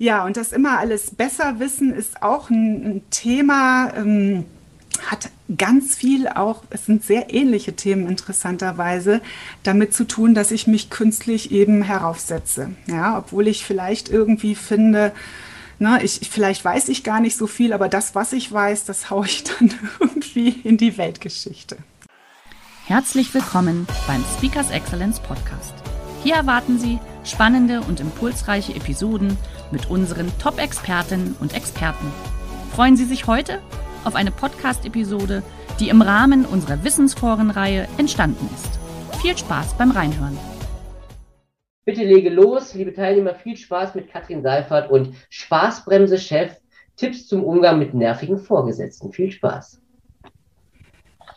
Ja, und das immer alles besser wissen ist auch ein, ein Thema, ähm, hat ganz viel auch, es sind sehr ähnliche Themen interessanterweise, damit zu tun, dass ich mich künstlich eben heraufsetze. Ja, obwohl ich vielleicht irgendwie finde, na, ich, vielleicht weiß ich gar nicht so viel, aber das, was ich weiß, das haue ich dann irgendwie in die Weltgeschichte. Herzlich willkommen beim Speakers Excellence Podcast. Hier erwarten Sie spannende und impulsreiche Episoden mit unseren Top-Expertinnen und Experten. Freuen Sie sich heute auf eine Podcast-Episode, die im Rahmen unserer Wissensforenreihe entstanden ist. Viel Spaß beim Reinhören. Bitte lege los, liebe Teilnehmer, viel Spaß mit Katrin Seifert und Spaßbremse-Chef, Tipps zum Umgang mit nervigen Vorgesetzten. Viel Spaß.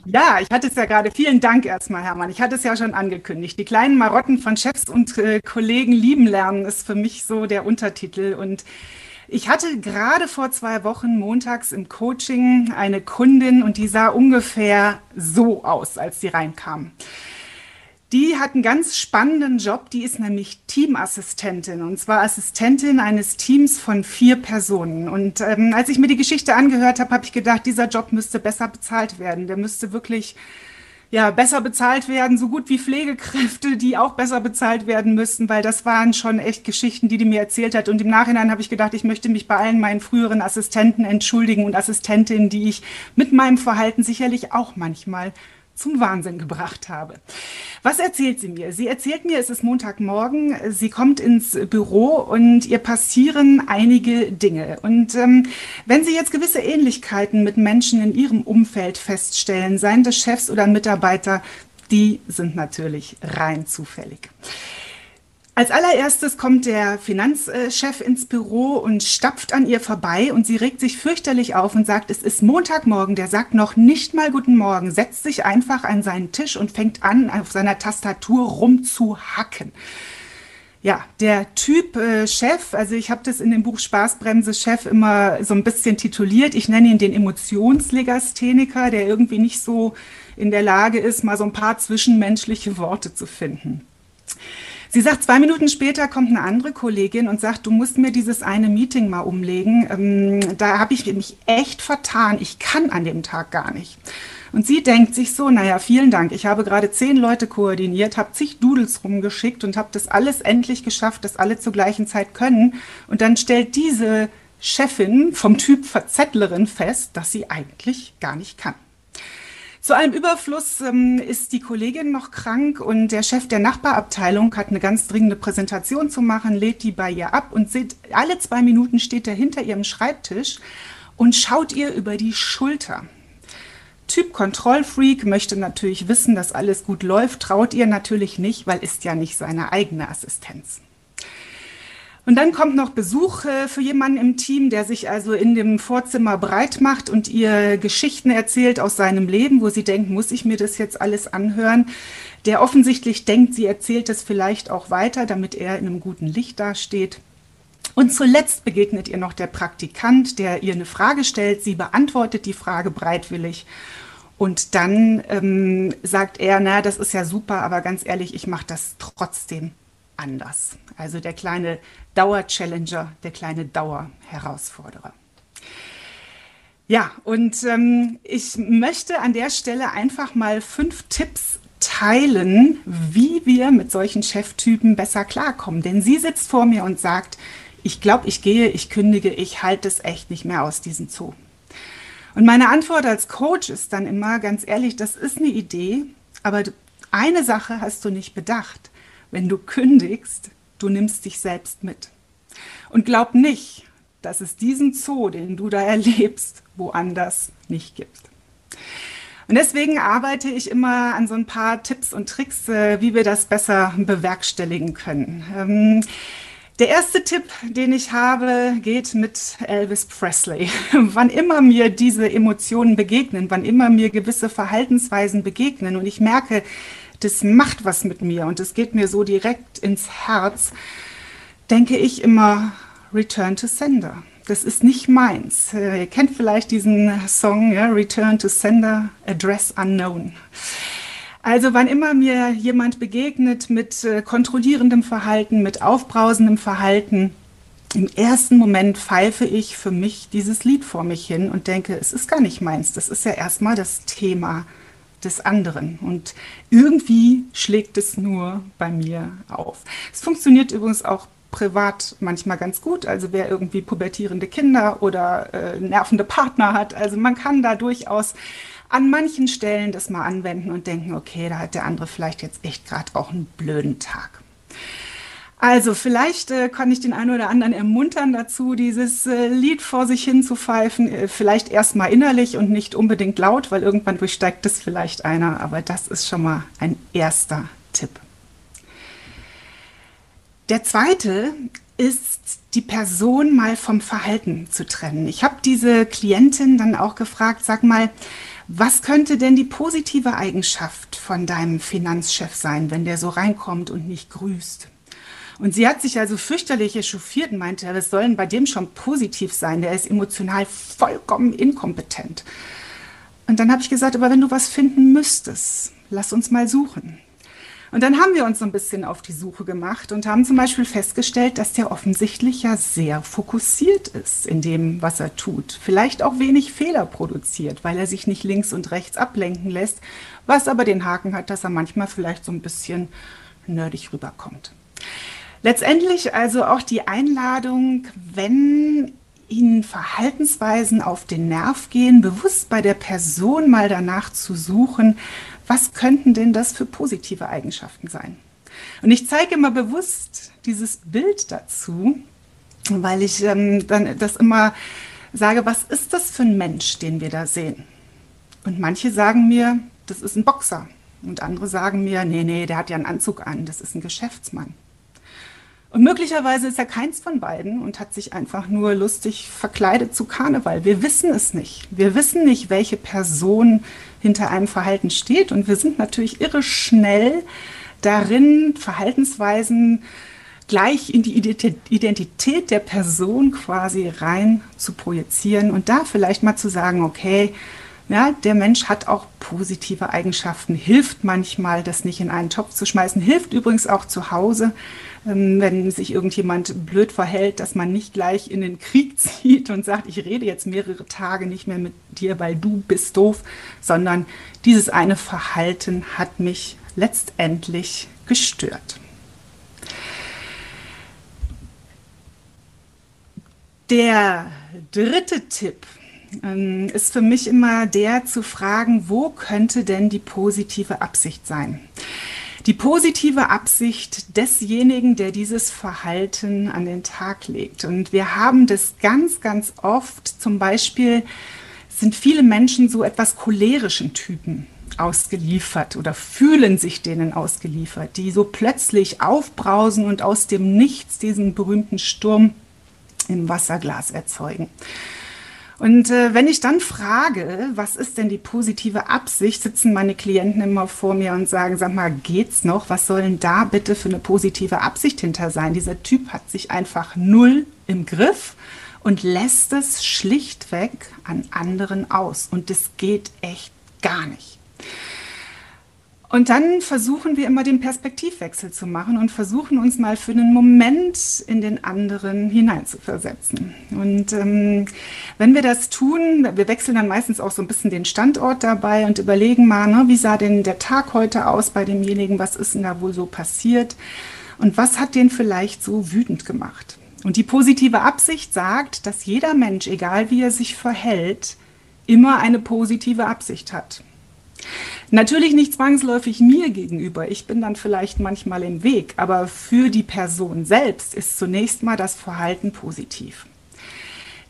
Ja, ich hatte es ja gerade. Vielen Dank erstmal, Hermann. Ich hatte es ja schon angekündigt. Die kleinen Marotten von Chefs und äh, Kollegen lieben lernen ist für mich so der Untertitel. Und ich hatte gerade vor zwei Wochen montags im Coaching eine Kundin und die sah ungefähr so aus, als sie reinkam. Die hat einen ganz spannenden Job. Die ist nämlich Teamassistentin und zwar Assistentin eines Teams von vier Personen. Und ähm, als ich mir die Geschichte angehört habe, habe ich gedacht, dieser Job müsste besser bezahlt werden. Der müsste wirklich ja, besser bezahlt werden, so gut wie Pflegekräfte, die auch besser bezahlt werden müssten, weil das waren schon echt Geschichten, die die mir erzählt hat. Und im Nachhinein habe ich gedacht, ich möchte mich bei allen meinen früheren Assistenten entschuldigen und Assistentinnen, die ich mit meinem Verhalten sicherlich auch manchmal zum Wahnsinn gebracht habe. Was erzählt sie mir? Sie erzählt mir, es ist Montagmorgen, sie kommt ins Büro und ihr passieren einige Dinge. Und ähm, wenn Sie jetzt gewisse Ähnlichkeiten mit Menschen in Ihrem Umfeld feststellen, seien das Chefs oder Mitarbeiter, die sind natürlich rein zufällig. Als allererstes kommt der Finanzchef ins Büro und stapft an ihr vorbei und sie regt sich fürchterlich auf und sagt, es ist Montagmorgen, der sagt noch nicht mal guten Morgen, setzt sich einfach an seinen Tisch und fängt an, auf seiner Tastatur rumzuhacken. Ja, der Typ äh, Chef, also ich habe das in dem Buch Spaßbremse Chef immer so ein bisschen tituliert. Ich nenne ihn den Emotionslegastheniker, der irgendwie nicht so in der Lage ist, mal so ein paar zwischenmenschliche Worte zu finden. Sie sagt, zwei Minuten später kommt eine andere Kollegin und sagt, du musst mir dieses eine Meeting mal umlegen. Ähm, da habe ich mich echt vertan. Ich kann an dem Tag gar nicht. Und sie denkt sich so, naja, vielen Dank. Ich habe gerade zehn Leute koordiniert, habe zig Doodles rumgeschickt und habe das alles endlich geschafft, dass alle zur gleichen Zeit können. Und dann stellt diese Chefin vom Typ Verzettlerin fest, dass sie eigentlich gar nicht kann. Zu allem Überfluss ähm, ist die Kollegin noch krank und der Chef der Nachbarabteilung hat eine ganz dringende Präsentation zu machen, lädt die bei ihr ab und sieht, alle zwei Minuten steht er hinter ihrem Schreibtisch und schaut ihr über die Schulter. Typ Kontrollfreak möchte natürlich wissen, dass alles gut läuft, traut ihr natürlich nicht, weil ist ja nicht seine eigene Assistenz. Und dann kommt noch Besuch äh, für jemanden im Team, der sich also in dem Vorzimmer breit macht und ihr Geschichten erzählt aus seinem Leben, wo sie denkt, muss ich mir das jetzt alles anhören? Der offensichtlich denkt, sie erzählt es vielleicht auch weiter, damit er in einem guten Licht dasteht. Und zuletzt begegnet ihr noch der Praktikant, der ihr eine Frage stellt. Sie beantwortet die Frage breitwillig. Und dann ähm, sagt er, na, das ist ja super, aber ganz ehrlich, ich mache das trotzdem anders. Also der kleine Dauer-Challenger, der kleine Dauer-Herausforderer. Ja, und ähm, ich möchte an der Stelle einfach mal fünf Tipps teilen, wie wir mit solchen Cheftypen besser klarkommen. Denn sie sitzt vor mir und sagt, ich glaube, ich gehe, ich kündige, ich halte es echt nicht mehr aus diesem Zoo. Und meine Antwort als Coach ist dann immer ganz ehrlich, das ist eine Idee, aber eine Sache hast du nicht bedacht. Wenn du kündigst, du nimmst dich selbst mit. Und glaub nicht, dass es diesen Zoo, den du da erlebst, woanders nicht gibt. Und deswegen arbeite ich immer an so ein paar Tipps und Tricks, äh, wie wir das besser bewerkstelligen können. Ähm, Der erste Tipp, den ich habe, geht mit Elvis Presley. wann immer mir diese Emotionen begegnen, wann immer mir gewisse Verhaltensweisen begegnen und ich merke, das macht was mit mir und es geht mir so direkt ins Herz, denke ich immer Return to Sender. Das ist nicht meins. Äh, ihr kennt vielleicht diesen Song, ja, Return to Sender, Address Unknown. Also wann immer mir jemand begegnet mit äh, kontrollierendem Verhalten, mit aufbrausendem Verhalten, im ersten Moment pfeife ich für mich dieses Lied vor mich hin und denke, es ist gar nicht meins. Das ist ja erstmal das Thema des anderen. Und irgendwie schlägt es nur bei mir auf. Es funktioniert übrigens auch privat manchmal ganz gut. Also wer irgendwie pubertierende Kinder oder äh, nervende Partner hat. Also man kann da durchaus an manchen Stellen das mal anwenden und denken, okay, da hat der andere vielleicht jetzt echt gerade auch einen blöden Tag. Also vielleicht äh, kann ich den einen oder anderen ermuntern dazu, dieses äh, Lied vor sich hin zu pfeifen. Äh, vielleicht erstmal innerlich und nicht unbedingt laut, weil irgendwann durchsteigt das vielleicht einer. Aber das ist schon mal ein erster Tipp. Der zweite ist, die Person mal vom Verhalten zu trennen. Ich habe diese Klientin dann auch gefragt, sag mal, was könnte denn die positive Eigenschaft von deinem Finanzchef sein, wenn der so reinkommt und nicht grüßt? Und sie hat sich also fürchterlich echauffiert und meinte, was soll bei dem schon positiv sein? Der ist emotional vollkommen inkompetent. Und dann habe ich gesagt, aber wenn du was finden müsstest, lass uns mal suchen. Und dann haben wir uns so ein bisschen auf die Suche gemacht und haben zum Beispiel festgestellt, dass der offensichtlich ja sehr fokussiert ist in dem, was er tut. Vielleicht auch wenig Fehler produziert, weil er sich nicht links und rechts ablenken lässt, was aber den Haken hat, dass er manchmal vielleicht so ein bisschen nerdig rüberkommt. Letztendlich also auch die Einladung, wenn Ihnen Verhaltensweisen auf den Nerv gehen, bewusst bei der Person mal danach zu suchen, was könnten denn das für positive Eigenschaften sein? Und ich zeige immer bewusst dieses Bild dazu, weil ich ähm, dann das immer sage, was ist das für ein Mensch, den wir da sehen? Und manche sagen mir, das ist ein Boxer. Und andere sagen mir, nee, nee, der hat ja einen Anzug an, das ist ein Geschäftsmann. Und möglicherweise ist er keins von beiden und hat sich einfach nur lustig verkleidet zu Karneval. Wir wissen es nicht. Wir wissen nicht, welche Person hinter einem Verhalten steht. Und wir sind natürlich irre schnell darin, Verhaltensweisen gleich in die Identität der Person quasi rein zu projizieren und da vielleicht mal zu sagen, okay, ja, der Mensch hat auch positive Eigenschaften, hilft manchmal, das nicht in einen Topf zu schmeißen, hilft übrigens auch zu Hause, ähm, wenn sich irgendjemand blöd verhält, dass man nicht gleich in den Krieg zieht und sagt, ich rede jetzt mehrere Tage nicht mehr mit dir, weil du bist doof, sondern dieses eine Verhalten hat mich letztendlich gestört. Der dritte Tipp ist für mich immer der zu fragen, wo könnte denn die positive Absicht sein? Die positive Absicht desjenigen, der dieses Verhalten an den Tag legt. Und wir haben das ganz, ganz oft. Zum Beispiel sind viele Menschen so etwas cholerischen Typen ausgeliefert oder fühlen sich denen ausgeliefert, die so plötzlich aufbrausen und aus dem Nichts diesen berühmten Sturm im Wasserglas erzeugen. Und äh, wenn ich dann frage, was ist denn die positive Absicht, sitzen meine Klienten immer vor mir und sagen, sag mal, geht's noch? Was soll denn da bitte für eine positive Absicht hinter sein? Dieser Typ hat sich einfach null im Griff und lässt es schlichtweg an anderen aus. Und das geht echt gar nicht. Und dann versuchen wir immer den Perspektivwechsel zu machen und versuchen uns mal für einen Moment in den anderen hineinzuversetzen. Und ähm, wenn wir das tun, wir wechseln dann meistens auch so ein bisschen den Standort dabei und überlegen mal, ne, wie sah denn der Tag heute aus bei demjenigen, was ist denn da wohl so passiert und was hat den vielleicht so wütend gemacht. Und die positive Absicht sagt, dass jeder Mensch, egal wie er sich verhält, immer eine positive Absicht hat. Natürlich nicht zwangsläufig mir gegenüber. Ich bin dann vielleicht manchmal im Weg, aber für die Person selbst ist zunächst mal das Verhalten positiv.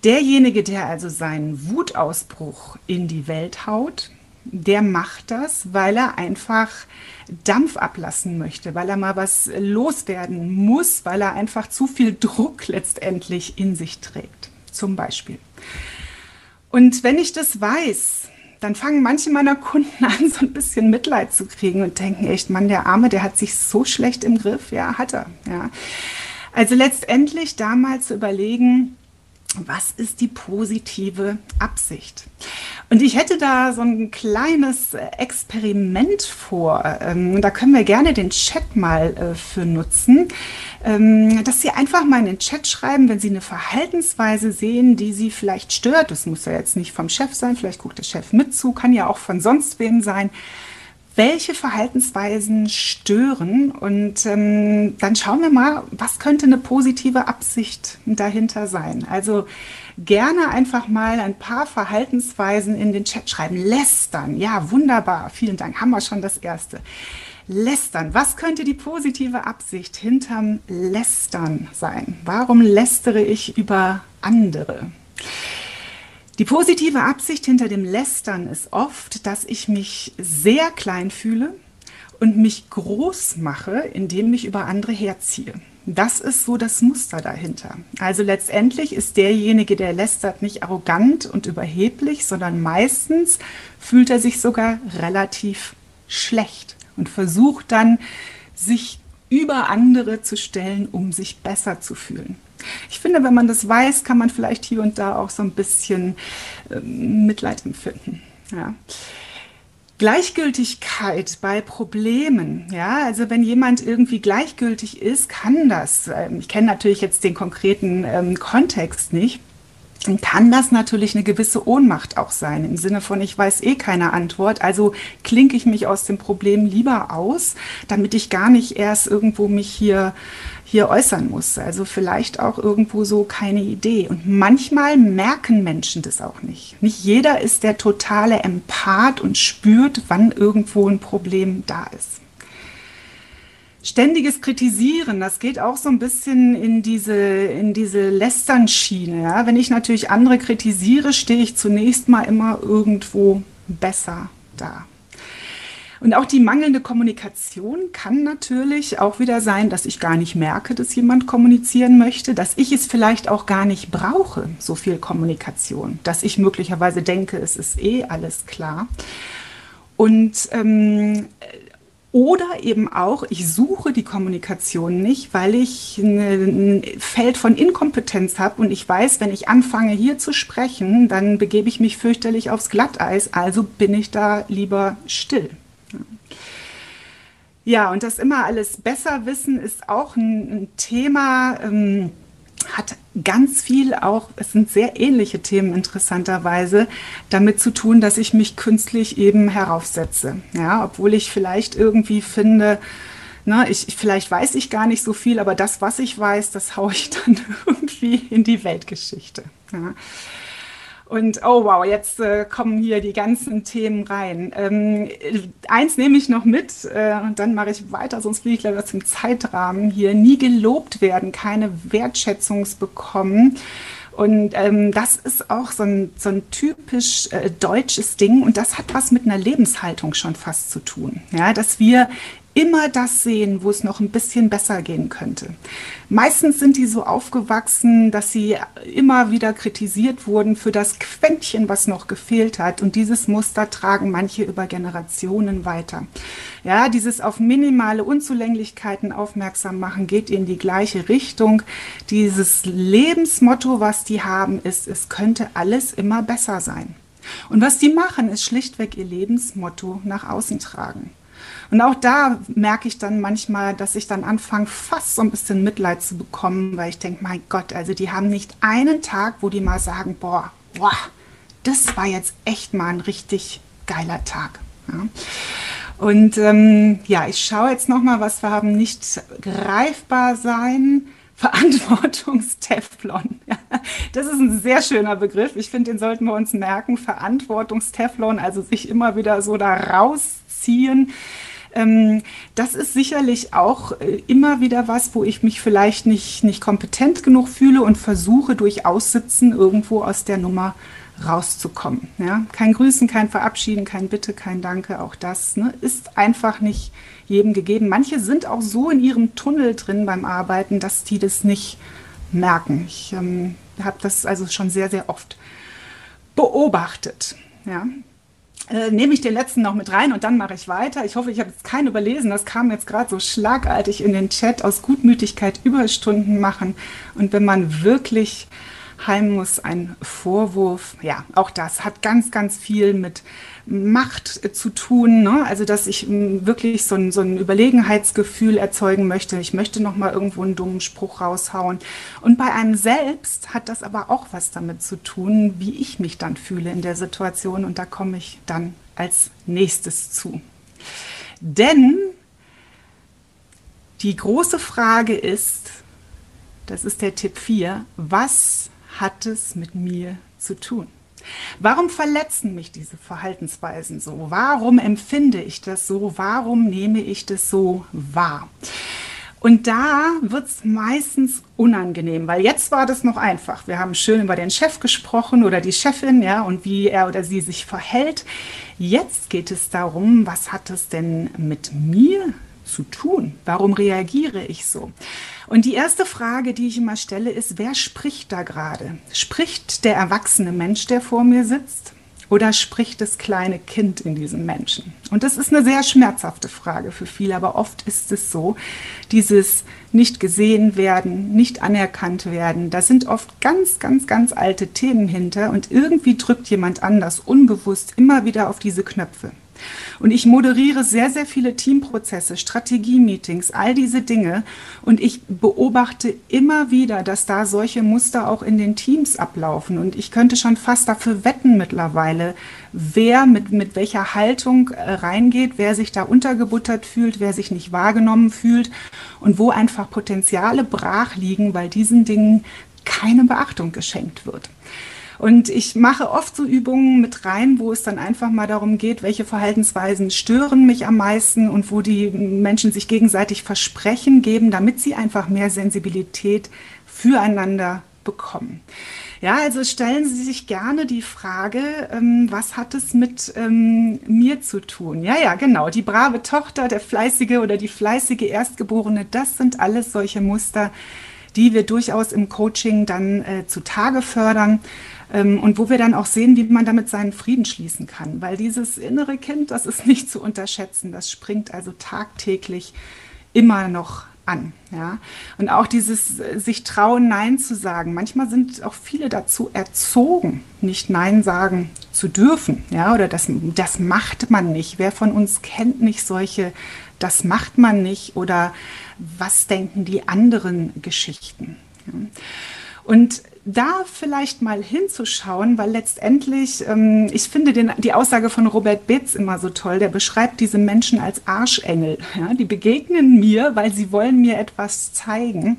Derjenige, der also seinen Wutausbruch in die Welt haut, der macht das, weil er einfach Dampf ablassen möchte, weil er mal was loswerden muss, weil er einfach zu viel Druck letztendlich in sich trägt, zum Beispiel. Und wenn ich das weiß, dann fangen manche meiner Kunden an, so ein bisschen Mitleid zu kriegen und denken, echt, Mann, der Arme, der hat sich so schlecht im Griff. Ja, hat er. Ja. Also letztendlich da mal zu überlegen, was ist die positive Absicht? Und ich hätte da so ein kleines Experiment vor. Ähm, da können wir gerne den Chat mal äh, für nutzen, ähm, dass Sie einfach mal in den Chat schreiben, wenn Sie eine Verhaltensweise sehen, die Sie vielleicht stört. Das muss ja jetzt nicht vom Chef sein, vielleicht guckt der Chef mit zu, kann ja auch von sonst wem sein welche Verhaltensweisen stören und ähm, dann schauen wir mal, was könnte eine positive Absicht dahinter sein. Also gerne einfach mal ein paar Verhaltensweisen in den Chat schreiben. Lästern, ja, wunderbar, vielen Dank, haben wir schon das erste. Lästern, was könnte die positive Absicht hinterm Lästern sein? Warum lästere ich über andere? Die positive Absicht hinter dem Lästern ist oft, dass ich mich sehr klein fühle und mich groß mache, indem ich über andere herziehe. Das ist so das Muster dahinter. Also letztendlich ist derjenige, der lästert, nicht arrogant und überheblich, sondern meistens fühlt er sich sogar relativ schlecht und versucht dann, sich über andere zu stellen, um sich besser zu fühlen. Ich finde, wenn man das weiß, kann man vielleicht hier und da auch so ein bisschen äh, Mitleid empfinden. Ja. Gleichgültigkeit bei Problemen, ja, also wenn jemand irgendwie gleichgültig ist, kann das, ähm, ich kenne natürlich jetzt den konkreten ähm, Kontext nicht, kann das natürlich eine gewisse Ohnmacht auch sein, im Sinne von, ich weiß eh keine Antwort, also klinke ich mich aus dem Problem lieber aus, damit ich gar nicht erst irgendwo mich hier, hier äußern muss. Also vielleicht auch irgendwo so keine Idee. Und manchmal merken Menschen das auch nicht. Nicht jeder ist der totale Empath und spürt, wann irgendwo ein Problem da ist. Ständiges Kritisieren, das geht auch so ein bisschen in diese, in diese Lästernschiene. Ja? Wenn ich natürlich andere kritisiere, stehe ich zunächst mal immer irgendwo besser da. Und auch die mangelnde Kommunikation kann natürlich auch wieder sein, dass ich gar nicht merke, dass jemand kommunizieren möchte, dass ich es vielleicht auch gar nicht brauche, so viel Kommunikation, dass ich möglicherweise denke, es ist eh alles klar. Und ähm, oder eben auch, ich suche die Kommunikation nicht, weil ich ein Feld von Inkompetenz habe und ich weiß, wenn ich anfange hier zu sprechen, dann begebe ich mich fürchterlich aufs Glatteis, also bin ich da lieber still. Ja, und das immer alles besser wissen ist auch ein, Thema. Ähm, hat ganz viel auch, es sind sehr ähnliche Themen interessanterweise, damit zu tun, dass ich mich künstlich eben heraufsetze. Ja, obwohl ich vielleicht irgendwie finde, na, ich, vielleicht weiß ich gar nicht so viel, aber das, was ich weiß, das haue ich dann irgendwie in die Weltgeschichte. Ja. Und oh wow, jetzt äh, kommen hier die ganzen Themen rein. Ähm, eins nehme ich noch mit äh, und dann mache ich weiter, sonst fliege ich leider zum Zeitrahmen hier. Nie gelobt werden, keine Wertschätzung bekommen. Und ähm, das ist auch so ein, so ein typisch äh, deutsches Ding und das hat was mit einer Lebenshaltung schon fast zu tun. Ja, dass wir immer das sehen, wo es noch ein bisschen besser gehen könnte. Meistens sind die so aufgewachsen, dass sie immer wieder kritisiert wurden für das Quäntchen, was noch gefehlt hat. Und dieses Muster tragen manche über Generationen weiter. Ja, dieses auf minimale Unzulänglichkeiten aufmerksam machen geht in die gleiche Richtung. Dieses Lebensmotto, was die haben, ist, es könnte alles immer besser sein. Und was die machen, ist schlichtweg ihr Lebensmotto nach außen tragen. Und auch da merke ich dann manchmal, dass ich dann anfange, fast so ein bisschen Mitleid zu bekommen, weil ich denke, mein Gott, also die haben nicht einen Tag, wo die mal sagen, boah, boah, das war jetzt echt mal ein richtig geiler Tag. Ja. Und ähm, ja, ich schaue jetzt noch mal, was wir haben. Nicht greifbar sein, Verantwortungsteflon. Das ist ein sehr schöner Begriff. Ich finde, den sollten wir uns merken. Verantwortungsteflon, also sich immer wieder so da rausziehen. Ähm, das ist sicherlich auch äh, immer wieder was, wo ich mich vielleicht nicht, nicht kompetent genug fühle und versuche durch Aussitzen irgendwo aus der Nummer rauszukommen. Ja? Kein Grüßen, kein Verabschieden, kein Bitte, kein Danke, auch das ne, ist einfach nicht jedem gegeben. Manche sind auch so in ihrem Tunnel drin beim Arbeiten, dass die das nicht merken. Ich ähm, habe das also schon sehr, sehr oft beobachtet. Ja? Äh, nehme ich den letzten noch mit rein und dann mache ich weiter. Ich hoffe, ich habe jetzt keinen überlesen. Das kam jetzt gerade so schlagartig in den Chat aus Gutmütigkeit Überstunden machen. Und wenn man wirklich heim muss, ein Vorwurf, ja, auch das hat ganz, ganz viel mit Macht zu tun. Ne? Also, dass ich hm, wirklich so ein, so ein Überlegenheitsgefühl erzeugen möchte. Ich möchte noch mal irgendwo einen dummen Spruch raushauen. Und bei einem selbst hat das aber auch was damit zu tun, wie ich mich dann fühle in der Situation. Und da komme ich dann als nächstes zu. Denn die große Frage ist, das ist der Tipp 4, was hat es mit mir zu tun? Warum verletzen mich diese Verhaltensweisen so? Warum empfinde ich das so? Warum nehme ich das so wahr? Und da wird es meistens unangenehm, weil jetzt war das noch einfach. Wir haben schön über den Chef gesprochen oder die Chefin, ja, und wie er oder sie sich verhält. Jetzt geht es darum, was hat es denn mit mir zu tun? Warum reagiere ich so? Und die erste Frage, die ich immer stelle, ist, wer spricht da gerade? Spricht der erwachsene Mensch, der vor mir sitzt? Oder spricht das kleine Kind in diesem Menschen? Und das ist eine sehr schmerzhafte Frage für viele, aber oft ist es so, dieses nicht gesehen werden, nicht anerkannt werden, da sind oft ganz, ganz, ganz alte Themen hinter und irgendwie drückt jemand anders unbewusst immer wieder auf diese Knöpfe. Und ich moderiere sehr, sehr viele Teamprozesse, Strategie-Meetings, all diese Dinge. Und ich beobachte immer wieder, dass da solche Muster auch in den Teams ablaufen. Und ich könnte schon fast dafür wetten mittlerweile, wer mit, mit welcher Haltung äh, reingeht, wer sich da untergebuttert fühlt, wer sich nicht wahrgenommen fühlt und wo einfach Potenziale brach liegen, weil diesen Dingen keine Beachtung geschenkt wird. Und ich mache oft so Übungen mit rein, wo es dann einfach mal darum geht, welche Verhaltensweisen stören mich am meisten und wo die Menschen sich gegenseitig Versprechen geben, damit sie einfach mehr Sensibilität füreinander bekommen. Ja, also stellen Sie sich gerne die Frage, ähm, was hat es mit ähm, mir zu tun? Ja, ja, genau. Die brave Tochter, der fleißige oder die fleißige Erstgeborene, das sind alles solche Muster, die wir durchaus im Coaching dann äh, zutage fördern. Ähm, und wo wir dann auch sehen, wie man damit seinen Frieden schließen kann. Weil dieses innere Kind, das ist nicht zu unterschätzen. Das springt also tagtäglich immer noch an. Ja? Und auch dieses äh, sich trauen, Nein zu sagen. Manchmal sind auch viele dazu erzogen, nicht Nein sagen zu dürfen. Ja? Oder das, das macht man nicht. Wer von uns kennt nicht solche, das macht man nicht oder was denken die anderen Geschichten. Ja? Und da vielleicht mal hinzuschauen, weil letztendlich, ähm, ich finde den, die Aussage von Robert Betz immer so toll, der beschreibt diese Menschen als Arschengel. Ja? Die begegnen mir, weil sie wollen mir etwas zeigen.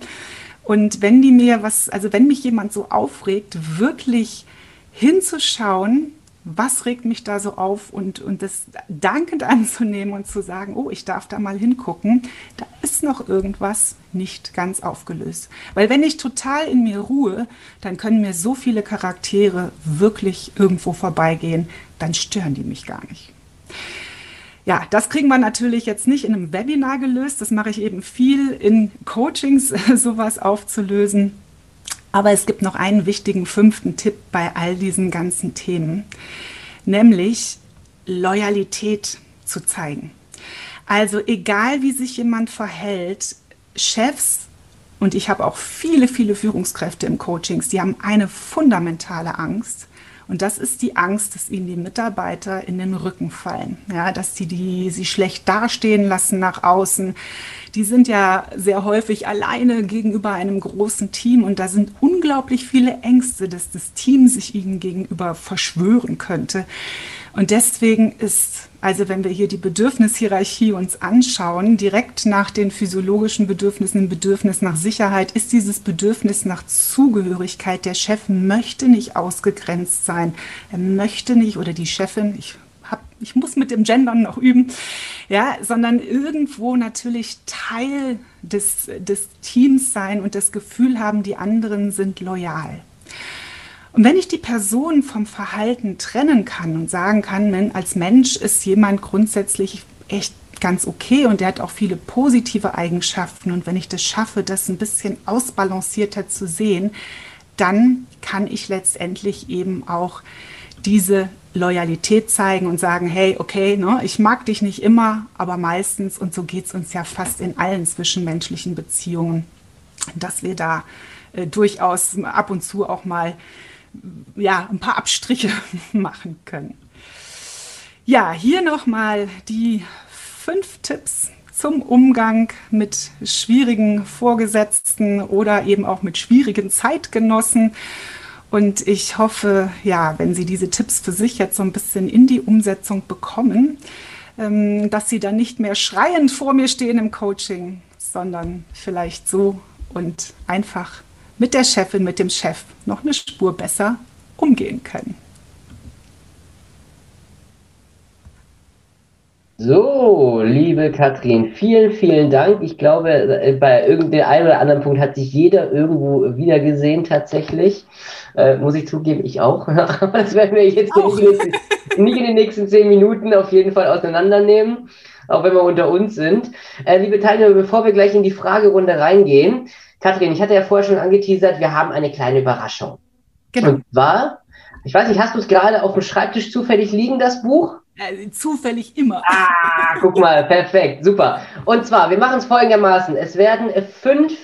Und wenn die mir was, also wenn mich jemand so aufregt, wirklich hinzuschauen, was regt mich da so auf und, und das dankend anzunehmen und zu sagen, oh, ich darf da mal hingucken, da ist noch irgendwas nicht ganz aufgelöst. Weil wenn ich total in mir ruhe, dann können mir so viele Charaktere wirklich irgendwo vorbeigehen, dann stören die mich gar nicht. Ja, das kriegen wir natürlich jetzt nicht in einem Webinar gelöst. Das mache ich eben viel in Coachings, sowas aufzulösen. Aber es gibt noch einen wichtigen fünften Tipp bei all diesen ganzen Themen, nämlich Loyalität zu zeigen. Also egal wie sich jemand verhält, Chefs und ich habe auch viele, viele Führungskräfte im Coachings, die haben eine fundamentale Angst. Und das ist die Angst, dass ihnen die Mitarbeiter in den Rücken fallen. Ja, dass sie die, sie schlecht dastehen lassen nach außen, die sind ja sehr häufig alleine gegenüber einem großen Team und da sind unglaublich viele Ängste, dass das Team sich ihnen gegenüber verschwören könnte. Und deswegen ist, also wenn wir hier die Bedürfnishierarchie uns anschauen, direkt nach den physiologischen Bedürfnissen, dem Bedürfnis nach Sicherheit, ist dieses Bedürfnis nach Zugehörigkeit. Der Chef möchte nicht ausgegrenzt sein. Er möchte nicht, oder die Chefin, ich hab, ich muss mit dem Gendern noch üben, ja, sondern irgendwo natürlich Teil des, des Teams sein und das Gefühl haben, die anderen sind loyal. Und wenn ich die Person vom Verhalten trennen kann und sagen kann, als Mensch ist jemand grundsätzlich echt ganz okay und der hat auch viele positive Eigenschaften. Und wenn ich das schaffe, das ein bisschen ausbalancierter zu sehen, dann kann ich letztendlich eben auch diese Loyalität zeigen und sagen, hey, okay, ne, ich mag dich nicht immer, aber meistens, und so geht es uns ja fast in allen zwischenmenschlichen Beziehungen, dass wir da äh, durchaus ab und zu auch mal ja, ein paar Abstriche machen können. Ja, hier nochmal die fünf Tipps zum Umgang mit schwierigen Vorgesetzten oder eben auch mit schwierigen Zeitgenossen. Und ich hoffe, ja, wenn Sie diese Tipps für sich jetzt so ein bisschen in die Umsetzung bekommen, ähm, dass Sie dann nicht mehr schreiend vor mir stehen im Coaching, sondern vielleicht so und einfach mit der Chefin, mit dem Chef noch eine Spur besser umgehen können. So, liebe Katrin, vielen, vielen Dank. Ich glaube, äh, bei irgendeinem einen oder anderen Punkt hat sich jeder irgendwo wiedergesehen tatsächlich. Äh, muss ich zugeben, ich auch. Das werden wir jetzt nicht, nicht in den nächsten zehn Minuten auf jeden Fall auseinandernehmen, auch wenn wir unter uns sind. Äh, liebe Teilnehmer, bevor wir gleich in die Fragerunde reingehen, Katrin, ich hatte ja vorher schon angeteasert, wir haben eine kleine Überraschung. Genau. Und zwar, ich weiß nicht, hast du es gerade auf dem Schreibtisch zufällig liegen, das Buch? Äh, zufällig immer. Ah, guck mal, perfekt, super. Und zwar, wir machen es folgendermaßen. Es werden fünf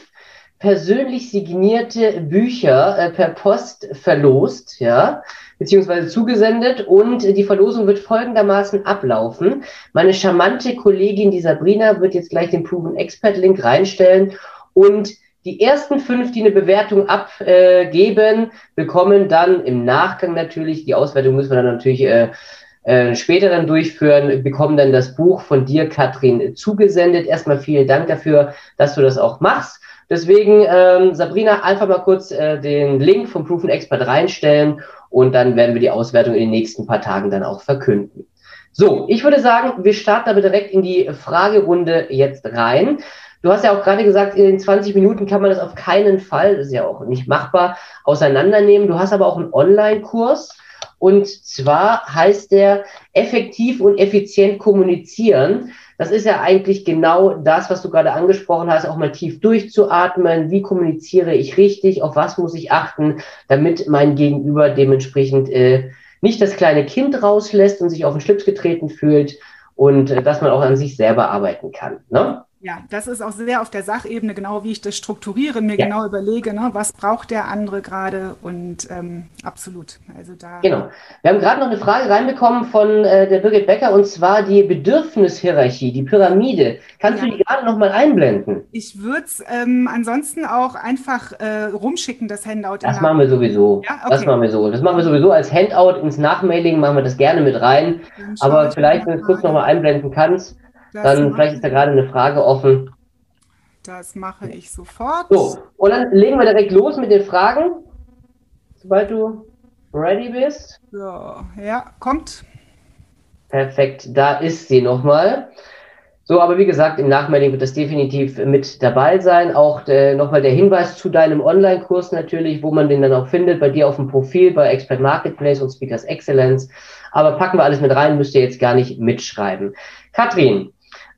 persönlich signierte Bücher äh, per Post verlost, ja, beziehungsweise zugesendet und die Verlosung wird folgendermaßen ablaufen. Meine charmante Kollegin, die Sabrina, wird jetzt gleich den Proven Expert Link reinstellen und die ersten fünf, die eine Bewertung abgeben, bekommen dann im Nachgang natürlich, die Auswertung müssen wir dann natürlich äh, äh, später dann durchführen, bekommen dann das Buch von dir, Katrin, zugesendet. Erstmal vielen Dank dafür, dass du das auch machst. Deswegen, ähm, Sabrina, einfach mal kurz äh, den Link vom Proven Expert reinstellen und dann werden wir die Auswertung in den nächsten paar Tagen dann auch verkünden. So, ich würde sagen, wir starten aber direkt in die Fragerunde jetzt rein. Du hast ja auch gerade gesagt, in den 20 Minuten kann man das auf keinen Fall, das ist ja auch nicht machbar, auseinandernehmen. Du hast aber auch einen Online-Kurs und zwar heißt der effektiv und effizient kommunizieren. Das ist ja eigentlich genau das, was du gerade angesprochen hast, auch mal tief durchzuatmen. Wie kommuniziere ich richtig? Auf was muss ich achten, damit mein Gegenüber dementsprechend äh, nicht das kleine Kind rauslässt und sich auf den Schlips getreten fühlt und äh, dass man auch an sich selber arbeiten kann. Ne? Ja, das ist auch sehr auf der Sachebene, genau wie ich das strukturiere, mir ja. genau überlege, ne, was braucht der andere gerade und ähm, absolut. Also da. Genau. Wir haben gerade noch eine Frage reinbekommen von äh, der Birgit Becker und zwar die Bedürfnishierarchie, die Pyramide. Kannst ja. du die gerade noch mal einblenden? Ich würde es ähm, ansonsten auch einfach äh, rumschicken, das Handout. Das machen wir sowieso. Ja? Okay. Das machen wir so. Das machen wir sowieso als Handout ins Nachmailing, machen wir das gerne mit rein. Aber vielleicht, wenn du es kurz noch mal einblenden kannst. Das dann vielleicht ist da gerade eine Frage offen. Das mache ich sofort. So, und dann legen wir direkt los mit den Fragen, sobald du ready bist. So, ja, kommt. Perfekt, da ist sie nochmal. So, aber wie gesagt, im Nachmailing wird das definitiv mit dabei sein. Auch äh, nochmal der Hinweis zu deinem Online-Kurs natürlich, wo man den dann auch findet, bei dir auf dem Profil bei Expert Marketplace und Speakers Excellence. Aber packen wir alles mit rein, müsst ihr jetzt gar nicht mitschreiben. Katrin,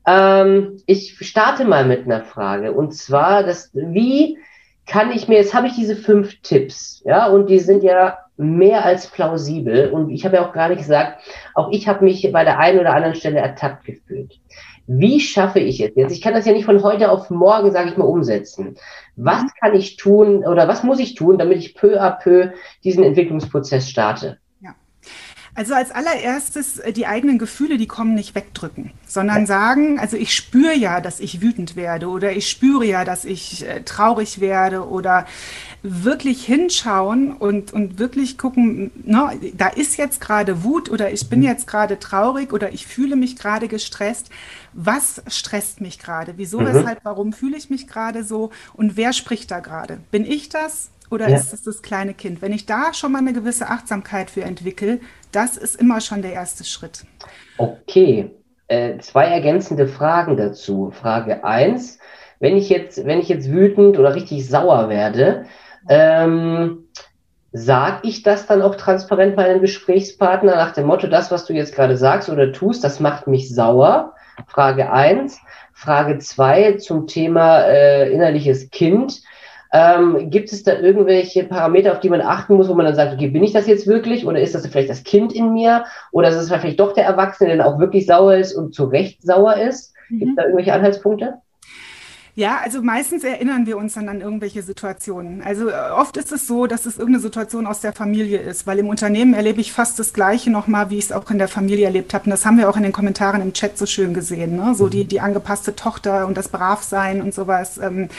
ähm, ich starte mal mit einer Frage und zwar, das, wie kann ich mir, jetzt habe ich diese fünf Tipps, ja, und die sind ja mehr als plausibel und ich habe ja auch gerade gesagt, auch ich habe mich bei der einen oder anderen Stelle ertappt gefühlt. Wie schaffe ich es jetzt? Ich kann das ja nicht von heute auf morgen, sage ich mal, umsetzen. Was kann ich tun oder was muss ich tun, damit ich peu à peu diesen Entwicklungsprozess starte? Also als allererstes äh, die eigenen Gefühle, die kommen nicht wegdrücken, sondern sagen, also ich spüre ja, dass ich wütend werde oder ich spüre ja, dass ich äh, traurig werde oder wirklich hinschauen und, und wirklich gucken, ne, da ist jetzt gerade Wut oder ich bin mhm. jetzt gerade traurig oder ich fühle mich gerade gestresst. Was stresst mich gerade? Wieso, mhm. weshalb, warum fühle ich mich gerade so? Und wer spricht da gerade? Bin ich das? Oder ja. ist es das kleine Kind? Wenn ich da schon mal eine gewisse Achtsamkeit für entwickle, das ist immer schon der erste Schritt. Okay, äh, zwei ergänzende Fragen dazu. Frage 1, wenn ich jetzt, wenn ich jetzt wütend oder richtig sauer werde, ähm, Sag ich das dann auch transparent meinem Gesprächspartner nach dem Motto, das, was du jetzt gerade sagst oder tust, das macht mich sauer? Frage eins. Frage zwei zum Thema äh, innerliches Kind. Ähm, gibt es da irgendwelche Parameter, auf die man achten muss, wo man dann sagt, okay, bin ich das jetzt wirklich oder ist das vielleicht das Kind in mir oder ist es vielleicht doch der Erwachsene, der auch wirklich sauer ist und zu Recht sauer ist? Mhm. Gibt es da irgendwelche Anhaltspunkte? Ja, also meistens erinnern wir uns dann an irgendwelche Situationen. Also äh, oft ist es so, dass es irgendeine Situation aus der Familie ist, weil im Unternehmen erlebe ich fast das Gleiche nochmal, wie ich es auch in der Familie erlebt habe. Und das haben wir auch in den Kommentaren im Chat so schön gesehen. Ne? So die, die angepasste Tochter und das Bravsein und sowas. Ähm,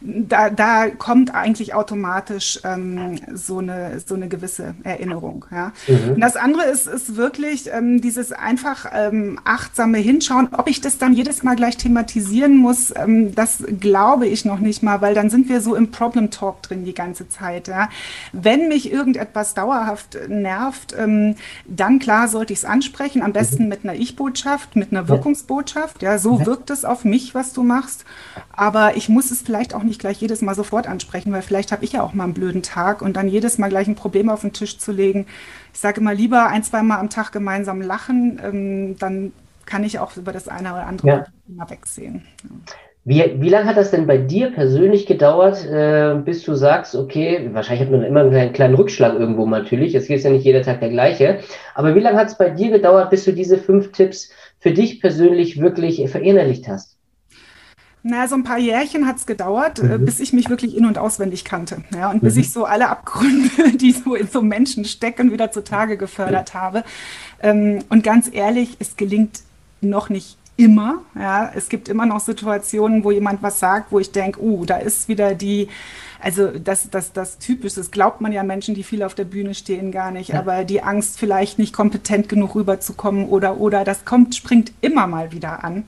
da, da kommt eigentlich automatisch ähm, so, eine, so eine gewisse Erinnerung. Ja? Mhm. Und das andere ist, ist wirklich ähm, dieses einfach ähm, achtsame Hinschauen, ob ich das dann jedes Mal gleich thematisieren muss, ähm, das glaube ich noch nicht mal, weil dann sind wir so im Problem Talk drin die ganze Zeit. Ja. Wenn mich irgendetwas dauerhaft nervt, ähm, dann klar sollte ich es ansprechen, am besten mhm. mit einer Ich-Botschaft, mit einer Wirkungsbotschaft. Ja, so wirkt es auf mich, was du machst. Aber ich muss es vielleicht auch nicht gleich jedes Mal sofort ansprechen, weil vielleicht habe ich ja auch mal einen blöden Tag und dann jedes Mal gleich ein Problem auf den Tisch zu legen. Ich sage immer lieber ein, zwei Mal am Tag gemeinsam lachen, ähm, dann kann ich auch über das eine oder andere ja. Thema wegsehen. Ja. Wie, wie lange hat das denn bei dir persönlich gedauert, äh, bis du sagst, okay, wahrscheinlich hat man immer einen kleinen, Rückschlag irgendwo natürlich, es ist ja nicht jeder Tag der gleiche, aber wie lange hat es bei dir gedauert, bis du diese fünf Tipps für dich persönlich wirklich verinnerlicht hast? Na, so ein paar Jährchen hat es gedauert, äh, mhm. bis ich mich wirklich in- und auswendig kannte. Ja, und mhm. bis ich so alle Abgründe, die so in so Menschen stecken, wieder zutage gefördert mhm. habe. Ähm, und ganz ehrlich, es gelingt noch nicht immer. Ja, es gibt immer noch Situationen, wo jemand was sagt, wo ich denke, uh, da ist wieder die, also das, das, das Typische, das glaubt man ja Menschen, die viel auf der Bühne stehen, gar nicht, ja. aber die Angst, vielleicht nicht kompetent genug rüberzukommen oder, oder, das kommt, springt immer mal wieder an.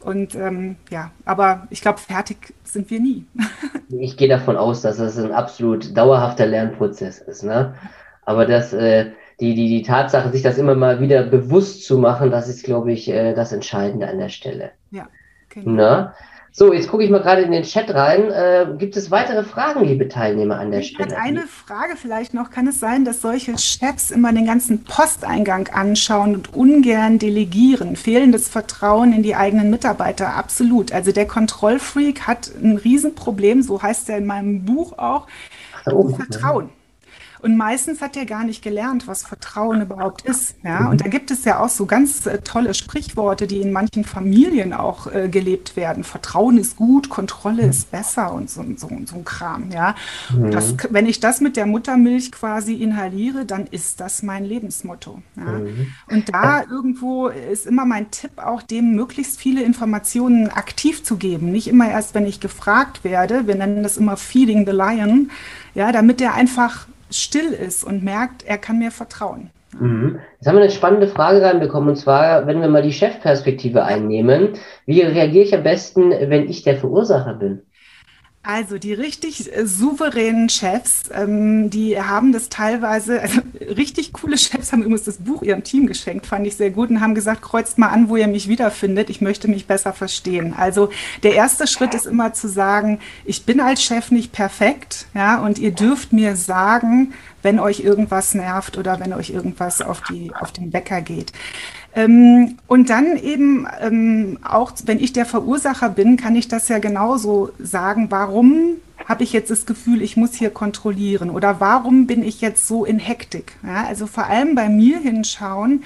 Und ähm, ja, aber ich glaube, fertig sind wir nie. ich gehe davon aus, dass das ein absolut dauerhafter Lernprozess ist. Ne? Aber das, äh, die, die, die Tatsache, sich das immer mal wieder bewusst zu machen, das ist, glaube ich, äh, das Entscheidende an der Stelle. Ja, genau. Na? So, jetzt gucke ich mal gerade in den Chat rein. Äh, gibt es weitere Fragen, liebe Teilnehmer an der ich Stelle? Eine Frage vielleicht noch. Kann es sein, dass solche Chefs immer den ganzen Posteingang anschauen und ungern delegieren? Fehlendes Vertrauen in die eigenen Mitarbeiter? Absolut. Also der Kontrollfreak hat ein Riesenproblem, so heißt er in meinem Buch auch. Ach, oh, Vertrauen. Und meistens hat er gar nicht gelernt, was Vertrauen überhaupt ist. Ja? Und da gibt es ja auch so ganz äh, tolle Sprichworte, die in manchen Familien auch äh, gelebt werden. Vertrauen ist gut, Kontrolle ist besser und so, so, so ein Kram. Ja? Mhm. Das, wenn ich das mit der Muttermilch quasi inhaliere, dann ist das mein Lebensmotto. Ja? Mhm. Und da irgendwo ist immer mein Tipp auch, dem möglichst viele Informationen aktiv zu geben. Nicht immer erst, wenn ich gefragt werde. Wir nennen das immer Feeding the Lion. Ja, damit er einfach still ist und merkt, er kann mir vertrauen. Mhm. Jetzt haben wir eine spannende Frage reinbekommen, und zwar, wenn wir mal die Chefperspektive einnehmen, wie reagiere ich am besten, wenn ich der Verursacher bin? Also die richtig äh, souveränen Chefs, ähm, die haben das teilweise, also richtig coole Chefs haben übrigens das Buch ihrem Team geschenkt, fand ich sehr gut und haben gesagt, kreuzt mal an, wo ihr mich wiederfindet, ich möchte mich besser verstehen. Also der erste Schritt ist immer zu sagen, ich bin als Chef nicht perfekt, ja, und ihr dürft mir sagen, wenn euch irgendwas nervt oder wenn euch irgendwas auf, die, auf den Wecker geht. Ähm, und dann eben ähm, auch, wenn ich der Verursacher bin, kann ich das ja genauso sagen, warum habe ich jetzt das Gefühl, ich muss hier kontrollieren oder warum bin ich jetzt so in Hektik? Ja, also vor allem bei mir hinschauen,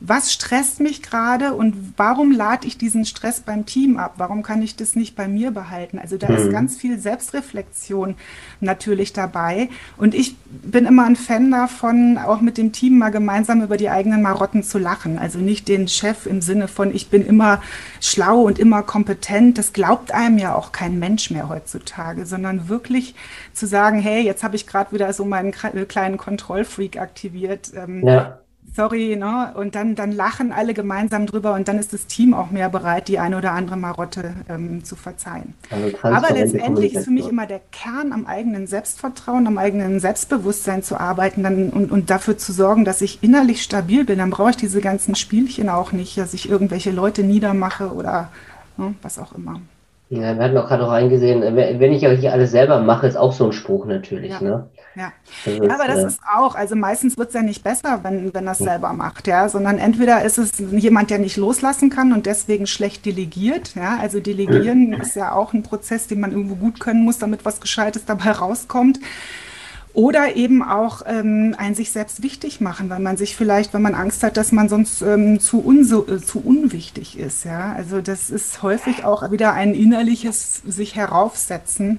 was stresst mich gerade und warum lade ich diesen Stress beim Team ab? Warum kann ich das nicht bei mir behalten? Also da mhm. ist ganz viel Selbstreflexion natürlich dabei. Und ich bin immer ein Fan davon, auch mit dem Team mal gemeinsam über die eigenen Marotten zu lachen. Also nicht den Chef im Sinne von, ich bin immer schlau und immer kompetent. Das glaubt einem ja auch kein Mensch mehr heutzutage, sondern wirklich zu sagen, hey, jetzt habe ich gerade wieder so meinen kleinen Kontrollfreak aktiviert. Ähm, ja sorry, ne? Und dann, dann lachen alle gemeinsam drüber und dann ist das Team auch mehr bereit, die eine oder andere Marotte ähm, zu verzeihen. Also Aber letztendlich ist für mich immer der Kern am eigenen Selbstvertrauen, am eigenen Selbstbewusstsein zu arbeiten dann, und, und dafür zu sorgen, dass ich innerlich stabil bin. Dann brauche ich diese ganzen Spielchen auch nicht, dass ich irgendwelche Leute niedermache oder ne, was auch immer. Ja, wir hatten auch gerade noch reingesehen, äh, wenn ich ja hier alles selber mache, ist auch so ein Spruch natürlich. Ja. Ne? Ja. Das ja, aber das äh, ist auch, also meistens wird es ja nicht besser, wenn, wenn das selber macht, ja, sondern entweder ist es jemand, der nicht loslassen kann und deswegen schlecht delegiert, ja, also delegieren ist ja auch ein Prozess, den man irgendwo gut können muss, damit was Gescheites dabei rauskommt. Oder eben auch ähm, ein sich selbst wichtig machen, weil man sich vielleicht, wenn man Angst hat, dass man sonst ähm, zu, unso, äh, zu unwichtig ist. Ja? Also das ist häufig auch wieder ein innerliches sich heraufsetzen.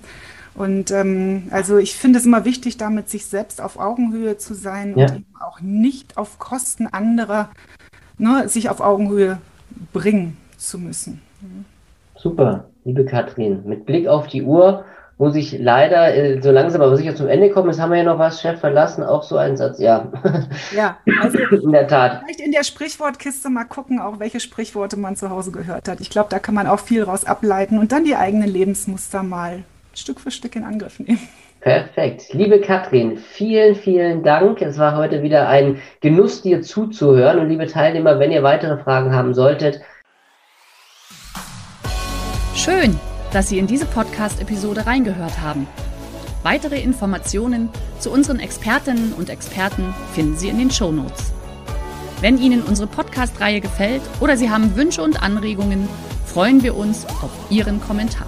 Und ähm, also ich finde es immer wichtig, damit sich selbst auf Augenhöhe zu sein ja. und eben auch nicht auf Kosten anderer ne, sich auf Augenhöhe bringen zu müssen. Super, liebe Katrin. Mit Blick auf die Uhr muss ich leider äh, so langsam aber sicher zum Ende kommen. Jetzt haben wir ja noch was, Chef verlassen, auch so ein Satz, ja. Ja, also in der Tat. Vielleicht in der Sprichwortkiste mal gucken, auch welche Sprichworte man zu Hause gehört hat. Ich glaube, da kann man auch viel raus ableiten und dann die eigenen Lebensmuster mal Stück für Stück in Angriff nehmen. Perfekt. Liebe Katrin, vielen, vielen Dank. Es war heute wieder ein Genuss, dir zuzuhören. Und liebe Teilnehmer, wenn ihr weitere Fragen haben solltet. Schön, dass Sie in diese Podcast-Episode reingehört haben. Weitere Informationen zu unseren Expertinnen und Experten finden Sie in den Show Notes. Wenn Ihnen unsere Podcast-Reihe gefällt oder Sie haben Wünsche und Anregungen, freuen wir uns auf Ihren Kommentar.